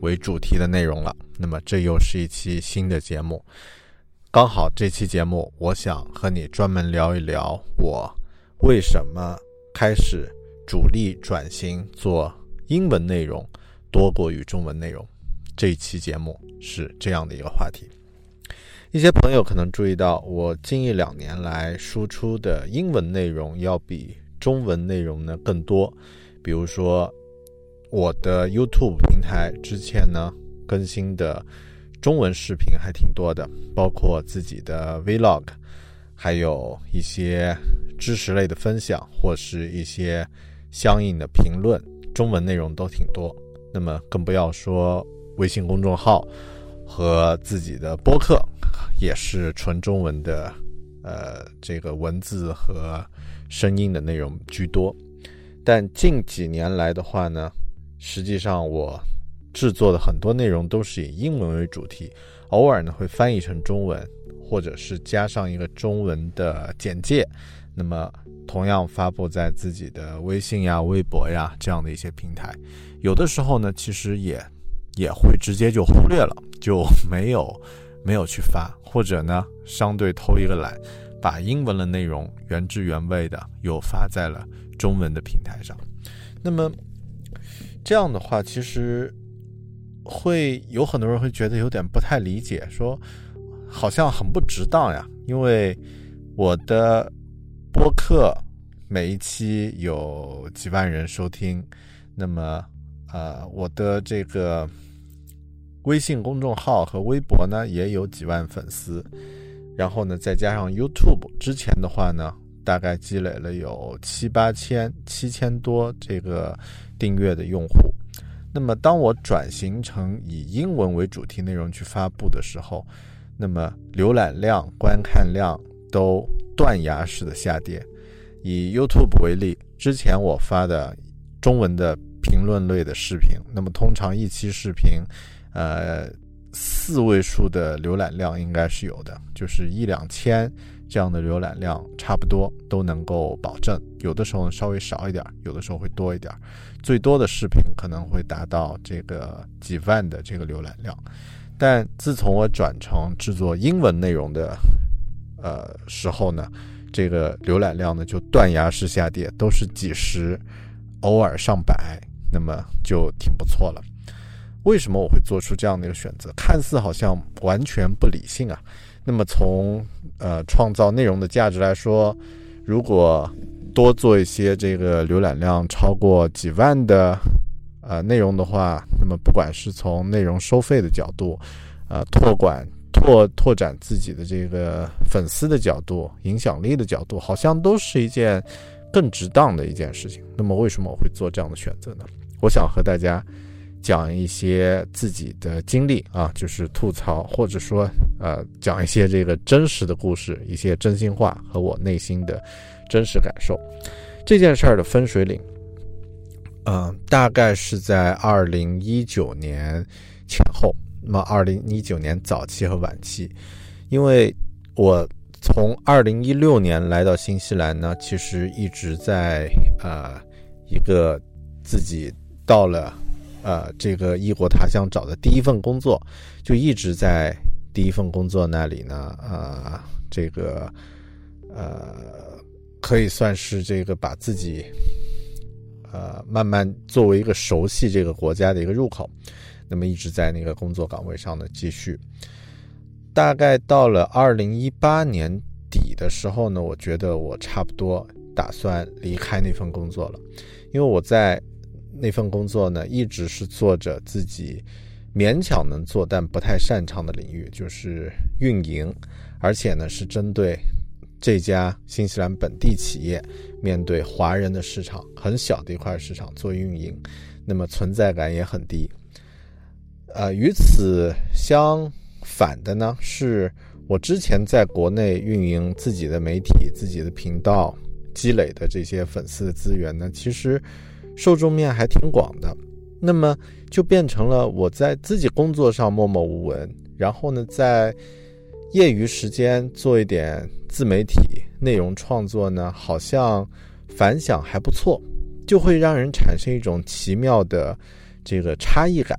为主题的内容了，那么这又是一期新的节目。刚好这期节目，我想和你专门聊一聊我为什么开始主力转型做英文内容多过于中文内容。这一期节目是这样的一个话题。一些朋友可能注意到，我近一两年来输出的英文内容要比中文内容呢更多，比如说。我的 YouTube 平台之前呢更新的中文视频还挺多的，包括自己的 Vlog，还有一些知识类的分享，或是一些相应的评论，中文内容都挺多。那么更不要说微信公众号和自己的播客，也是纯中文的，呃，这个文字和声音的内容居多。但近几年来的话呢？实际上，我制作的很多内容都是以英文为主题，偶尔呢会翻译成中文，或者是加上一个中文的简介。那么，同样发布在自己的微信呀、微博呀这样的一些平台。有的时候呢，其实也 也会直接就忽略了，就没有没有去发，或者呢，相对偷一个懒，把英文的内容原汁原味的又发在了中文的平台上。那么。这样的话，其实会有很多人会觉得有点不太理解，说好像很不值当呀。因为我的播客每一期有几万人收听，那么呃，我的这个微信公众号和微博呢也有几万粉丝，然后呢再加上 YouTube，之前的话呢大概积累了有七八千、七千多这个。订阅的用户，那么当我转型成以英文为主题内容去发布的时候，那么浏览量、观看量都断崖式的下跌。以 YouTube 为例，之前我发的中文的评论类的视频，那么通常一期视频，呃，四位数的浏览量应该是有的，就是一两千。这样的浏览量差不多都能够保证，有的时候稍微少一点，有的时候会多一点，最多的视频可能会达到这个几万的这个浏览量。但自从我转成制作英文内容的呃时候呢，这个浏览量呢就断崖式下跌，都是几十，偶尔上百，那么就挺不错了。为什么我会做出这样的一个选择？看似好像完全不理性啊。那么从呃创造内容的价值来说，如果多做一些这个浏览量超过几万的呃内容的话，那么不管是从内容收费的角度，呃拓管拓拓展自己的这个粉丝的角度、影响力的角度，好像都是一件更值当的一件事情。那么为什么我会做这样的选择呢？我想和大家。讲一些自己的经历啊，就是吐槽，或者说呃，讲一些这个真实的故事，一些真心话和我内心的真实感受。这件事儿的分水岭，嗯，大概是在二零一九年前后。那么二零一九年早期和晚期，因为我从二零一六年来到新西兰呢，其实一直在呃一个自己到了。呃，这个异国他乡找的第一份工作，就一直在第一份工作那里呢。呃，这个呃，可以算是这个把自己呃，慢慢作为一个熟悉这个国家的一个入口，那么一直在那个工作岗位上呢继续。大概到了二零一八年底的时候呢，我觉得我差不多打算离开那份工作了，因为我在那份工作呢一直是做着自己勉强能做但不太擅长的领域，就是运营，而且呢是针对。这家新西兰本地企业面对华人的市场，很小的一块市场做运营，那么存在感也很低。呃，与此相反的呢，是我之前在国内运营自己的媒体、自己的频道积累的这些粉丝的资源呢，其实受众面还挺广的。那么就变成了我在自己工作上默默无闻，然后呢，在业余时间做一点。自媒体内容创作呢，好像反响还不错，就会让人产生一种奇妙的这个差异感。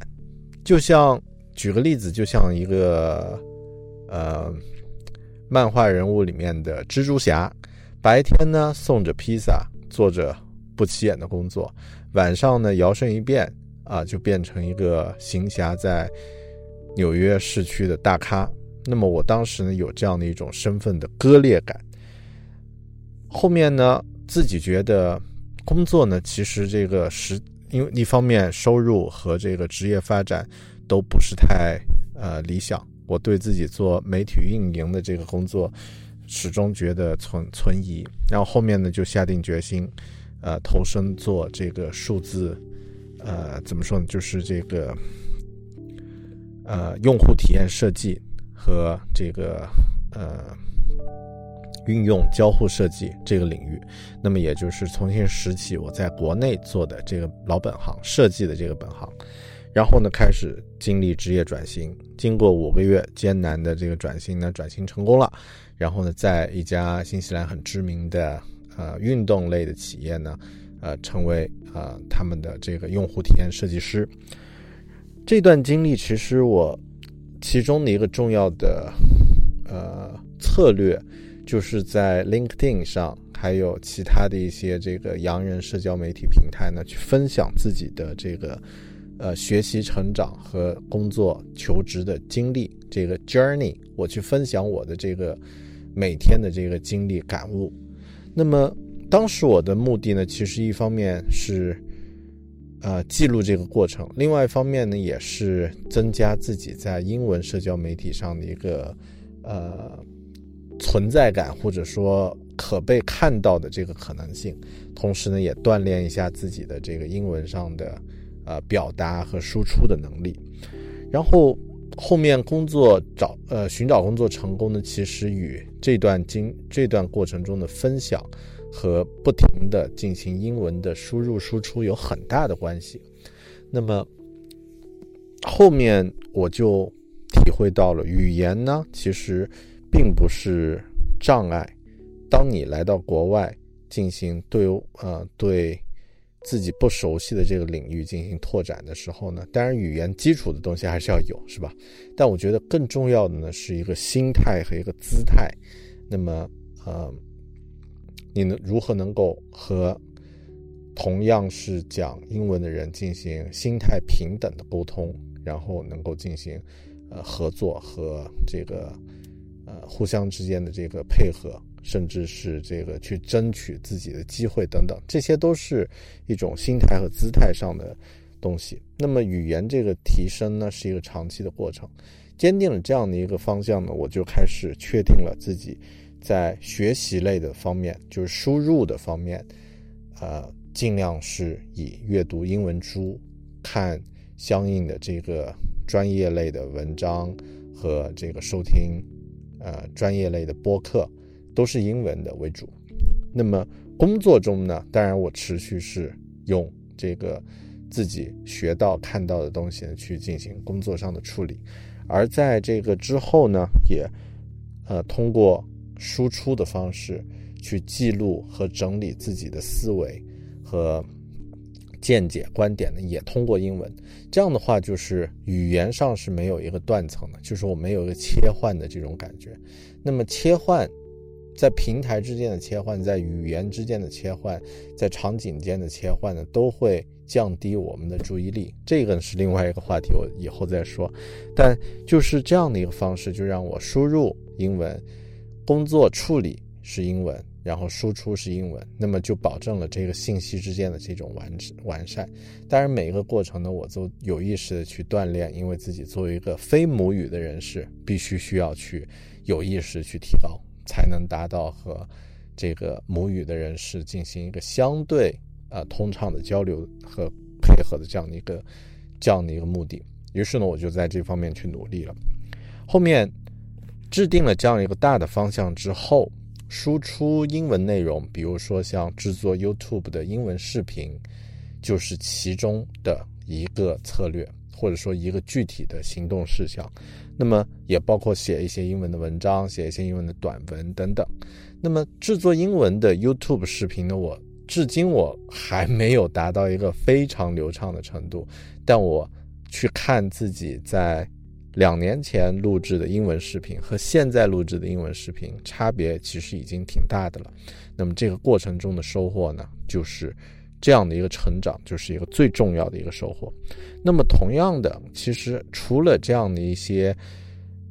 就像举个例子，就像一个呃漫画人物里面的蜘蛛侠，白天呢送着披萨，做着不起眼的工作，晚上呢摇身一变啊，就变成一个行侠在纽约市区的大咖。那么我当时呢有这样的一种身份的割裂感，后面呢自己觉得工作呢其实这个是因为一方面收入和这个职业发展都不是太呃理想，我对自己做媒体运营的这个工作始终觉得存存疑，然后后面呢就下定决心，呃投身做这个数字，呃怎么说呢就是这个呃用户体验设计。和这个呃运用交互设计这个领域，那么也就是重新拾起我在国内做的这个老本行设计的这个本行，然后呢开始经历职业转型，经过五个月艰难的这个转型呢，转型成功了，然后呢在一家新西兰很知名的呃运动类的企业呢，呃成为呃他们的这个用户体验设计师。这段经历其实我。其中的一个重要的呃策略，就是在 LinkedIn 上，还有其他的一些这个洋人社交媒体平台呢，去分享自己的这个呃学习成长和工作求职的经历，这个 journey，我去分享我的这个每天的这个经历感悟。那么当时我的目的呢，其实一方面是。呃，记录这个过程。另外一方面呢，也是增加自己在英文社交媒体上的一个呃存在感，或者说可被看到的这个可能性。同时呢，也锻炼一下自己的这个英文上的呃表达和输出的能力。然后后面工作找呃寻找工作成功呢，其实与这段经这段过程中的分享。和不停的进行英文的输入输出有很大的关系。那么后面我就体会到了，语言呢其实并不是障碍。当你来到国外进行对呃对自己不熟悉的这个领域进行拓展的时候呢，当然语言基础的东西还是要有，是吧？但我觉得更重要的呢是一个心态和一个姿态。那么呃。你能如何能够和同样是讲英文的人进行心态平等的沟通，然后能够进行呃合作和这个呃互相之间的这个配合，甚至是这个去争取自己的机会等等，这些都是一种心态和姿态上的东西。那么语言这个提升呢，是一个长期的过程。坚定了这样的一个方向呢，我就开始确定了自己。在学习类的方面，就是输入的方面，呃，尽量是以阅读英文书、看相应的这个专业类的文章和这个收听，呃，专业类的播客都是英文的为主。那么工作中呢，当然我持续是用这个自己学到看到的东西呢去进行工作上的处理，而在这个之后呢，也呃通过。输出的方式去记录和整理自己的思维和见解观点呢，也通过英文。这样的话，就是语言上是没有一个断层的，就是我没有一个切换的这种感觉。那么切换在平台之间的切换，在语言之间的切换，在场景间的切换呢，都会降低我们的注意力。这个是另外一个话题，我以后再说。但就是这样的一个方式，就让我输入英文，工作处理是英文。然后输出是英文，那么就保证了这个信息之间的这种完完善。当然，每一个过程呢，我都有意识的去锻炼，因为自己作为一个非母语的人士，必须需要去有意识去提高，才能达到和这个母语的人士进行一个相对呃通畅的交流和配合的这样的一个这样的一个目的。于是呢，我就在这方面去努力了。后面制定了这样一个大的方向之后。输出英文内容，比如说像制作 YouTube 的英文视频，就是其中的一个策略，或者说一个具体的行动事项。那么也包括写一些英文的文章，写一些英文的短文等等。那么制作英文的 YouTube 视频呢，我至今我还没有达到一个非常流畅的程度，但我去看自己在。两年前录制的英文视频和现在录制的英文视频差别其实已经挺大的了。那么这个过程中的收获呢，就是这样的一个成长，就是一个最重要的一个收获。那么同样的，其实除了这样的一些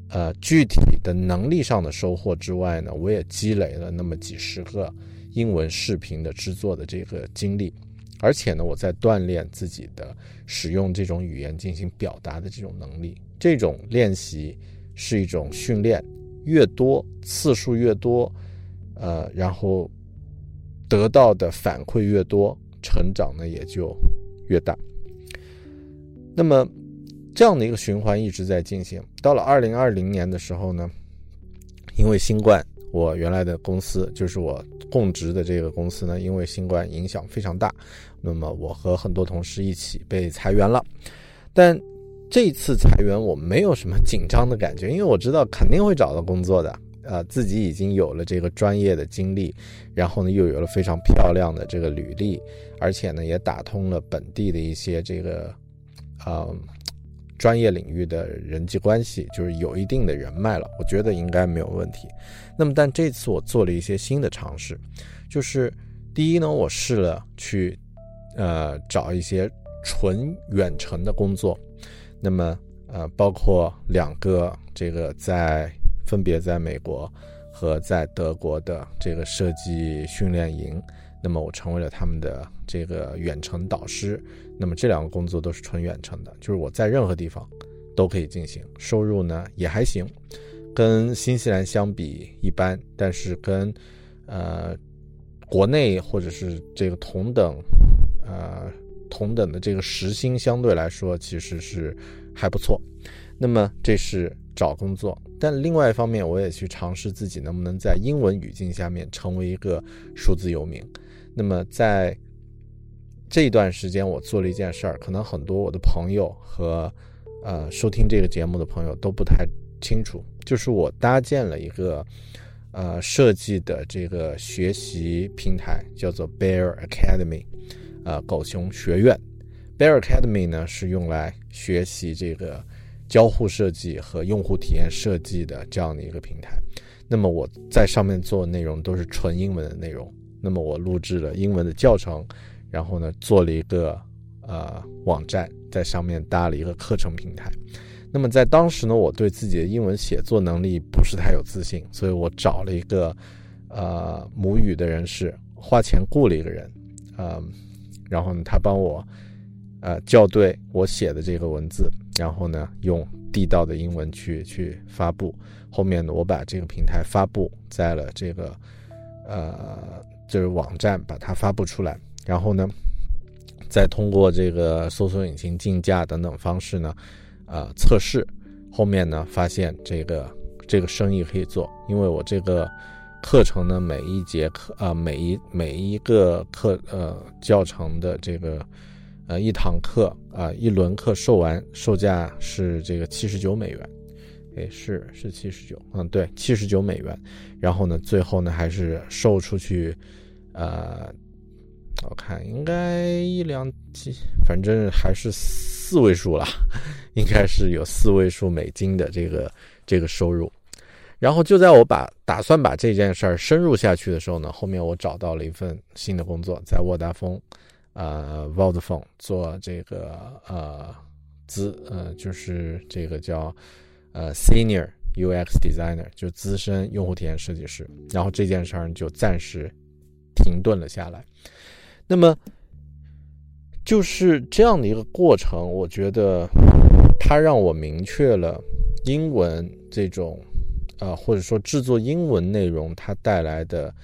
呃具体的能力上的收获之外呢，我也积累了那么几十个英文视频的制作的这个经历，而且呢，我在锻炼自己的使用这种语言进行表达的这种能力。这种练习是一种训练，越多次数越多，呃，然后得到的反馈越多，成长呢也就越大。那么这样的一个循环一直在进行。到了二零二零年的时候呢，因为新冠，我原来的公司就是我供职的这个公司呢，因为新冠影响非常大，那么我和很多同事一起被裁员了，但。这次裁员我没有什么紧张的感觉，因为我知道肯定会找到工作的。呃，自己已经有了这个专业的经历，然后呢又有了非常漂亮的这个履历，而且呢也打通了本地的一些这个，呃，专业领域的人际关系，就是有一定的人脉了。我觉得应该没有问题。那么，但这次我做了一些新的尝试，就是第一呢，我试了去，呃，找一些纯远程的工作。那么，呃，包括两个这个在分别在美国和在德国的这个设计训练营，那么我成为了他们的这个远程导师。那么这两个工作都是纯远程的，就是我在任何地方都可以进行，收入呢也还行，跟新西兰相比一般，但是跟呃国内或者是这个同等呃。同等的这个时薪相对来说其实是还不错，那么这是找工作，但另外一方面我也去尝试自己能不能在英文语境下面成为一个数字游民。那么在这一段时间，我做了一件事儿，可能很多我的朋友和呃收听这个节目的朋友都不太清楚，就是我搭建了一个呃设计的这个学习平台，叫做 Bear Academy。呃，狗熊学院，Bear Academy 呢是用来学习这个交互设计和用户体验设计的这样的一个平台。那么我在上面做的内容都是纯英文的内容。那么我录制了英文的教程，然后呢做了一个呃网站，在上面搭了一个课程平台。那么在当时呢，我对自己的英文写作能力不是太有自信，所以我找了一个呃母语的人士，花钱雇了一个人，嗯。然后呢，他帮我，呃，校对我写的这个文字，然后呢，用地道的英文去去发布。后面呢，我把这个平台发布在了这个，呃，就是网站，把它发布出来。然后呢，再通过这个搜索引擎竞价等等方式呢，呃，测试。后面呢，发现这个这个生意可以做，因为我这个。课程呢，每一节课啊，每一每一个课呃教程的这个呃一堂课啊一轮课售完售价是这个七十九美元，哎是是七十九，嗯对七十九美元，然后呢最后呢还是售出去，呃我看应该一两几，反正还是四位数了，应该是有四位数美金的这个这个收入。然后就在我把打算把这件事儿深入下去的时候呢，后面我找到了一份新的工作，在沃达丰，呃，Vodafone 做这个呃资呃就是这个叫呃 Senior UX Designer，就资深用户体验设计师。然后这件事儿就暂时停顿了下来。那么就是这样的一个过程，我觉得它让我明确了英文这种。啊，或者说制作英文内容它带来的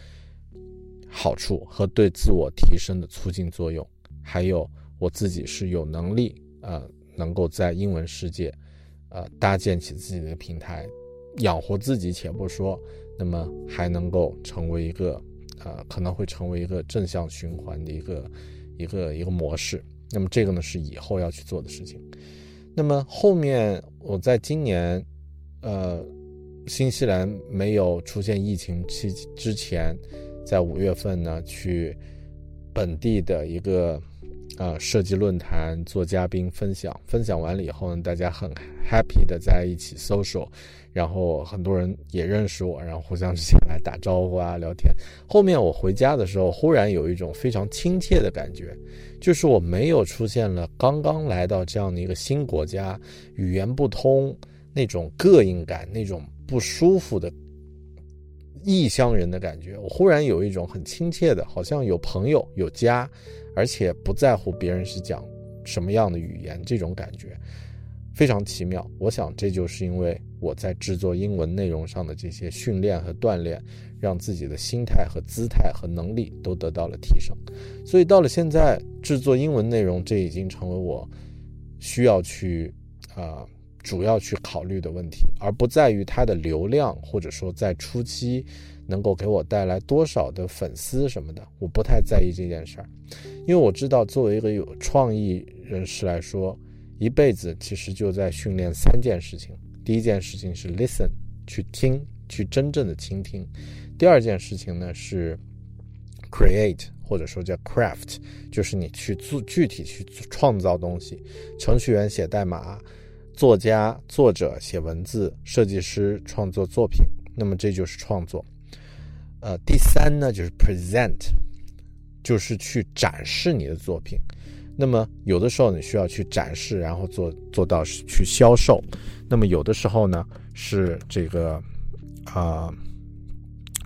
好处和对自我提升的促进作用，还有我自己是有能力呃，能够在英文世界呃搭建起自己的平台，养活自己且不说，那么还能够成为一个呃可能会成为一个正向循环的一个一个一个模式。那么这个呢是以后要去做的事情。那么后面我在今年呃。新西兰没有出现疫情期之前，在五月份呢，去本地的一个呃设计论坛做嘉宾分享。分享完了以后呢，大家很 happy 的在一起 social，然后很多人也认识我，然后互相之间来打招呼啊聊天。后面我回家的时候，忽然有一种非常亲切的感觉，就是我没有出现了刚刚来到这样的一个新国家，语言不通那种膈应感，那种。不舒服的异乡人的感觉，我忽然有一种很亲切的，好像有朋友有家，而且不在乎别人是讲什么样的语言，这种感觉非常奇妙。我想这就是因为我在制作英文内容上的这些训练和锻炼，让自己的心态和姿态和能力都得到了提升。所以到了现在，制作英文内容这已经成为我需要去啊。主要去考虑的问题，而不在于它的流量，或者说在初期能够给我带来多少的粉丝什么的，我不太在意这件事儿，因为我知道作为一个有创意人士来说，一辈子其实就在训练三件事情。第一件事情是 listen，去听，去真正的倾听；第二件事情呢是 create，或者说叫 craft，就是你去做具体去创造东西。程序员写代码。作家、作者写文字，设计师创作作品，那么这就是创作。呃，第三呢就是 present，就是去展示你的作品。那么有的时候你需要去展示，然后做做到去销售。那么有的时候呢是这个啊，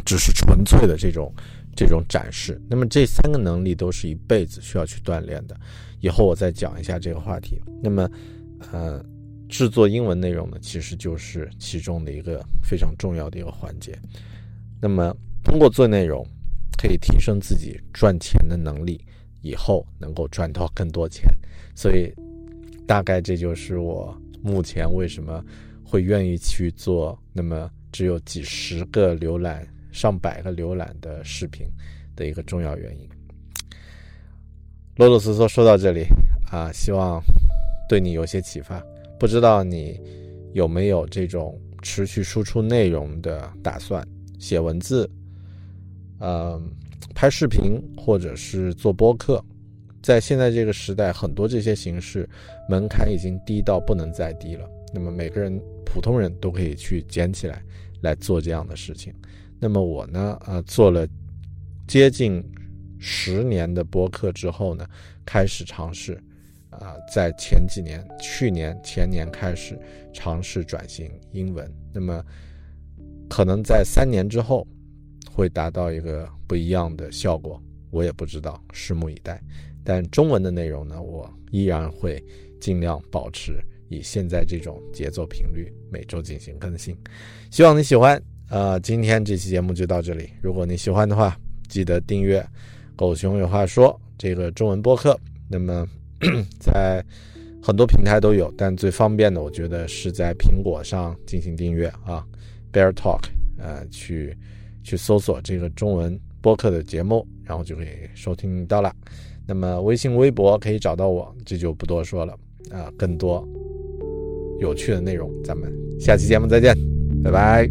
只是纯粹的这种这种展示。那么这三个能力都是一辈子需要去锻炼的。以后我再讲一下这个话题。那么，呃。制作英文内容呢，其实就是其中的一个非常重要的一个环节。那么，通过做内容，可以提升自己赚钱的能力，以后能够赚到更多钱。所以，大概这就是我目前为什么会愿意去做那么只有几十个浏览、上百个浏览的视频的一个重要原因。啰啰嗦嗦说到这里啊，希望对你有些启发。不知道你有没有这种持续输出内容的打算？写文字，呃，拍视频，或者是做播客，在现在这个时代，很多这些形式门槛已经低到不能再低了。那么每个人，普通人都可以去捡起来来做这样的事情。那么我呢，呃，做了接近十年的播客之后呢，开始尝试。啊，在前几年、去年、前年开始尝试转型英文，那么可能在三年之后会达到一个不一样的效果，我也不知道，拭目以待。但中文的内容呢，我依然会尽量保持以现在这种节奏频率，每周进行更新。希望你喜欢。呃，今天这期节目就到这里。如果你喜欢的话，记得订阅“狗熊有话说”这个中文播客。那么。在很多平台都有，但最方便的，我觉得是在苹果上进行订阅啊，Bear Talk，呃，去去搜索这个中文播客的节目，然后就可以收听到了。那么微信、微博可以找到我，这就不多说了啊。更多有趣的内容，咱们下期节目再见，拜拜。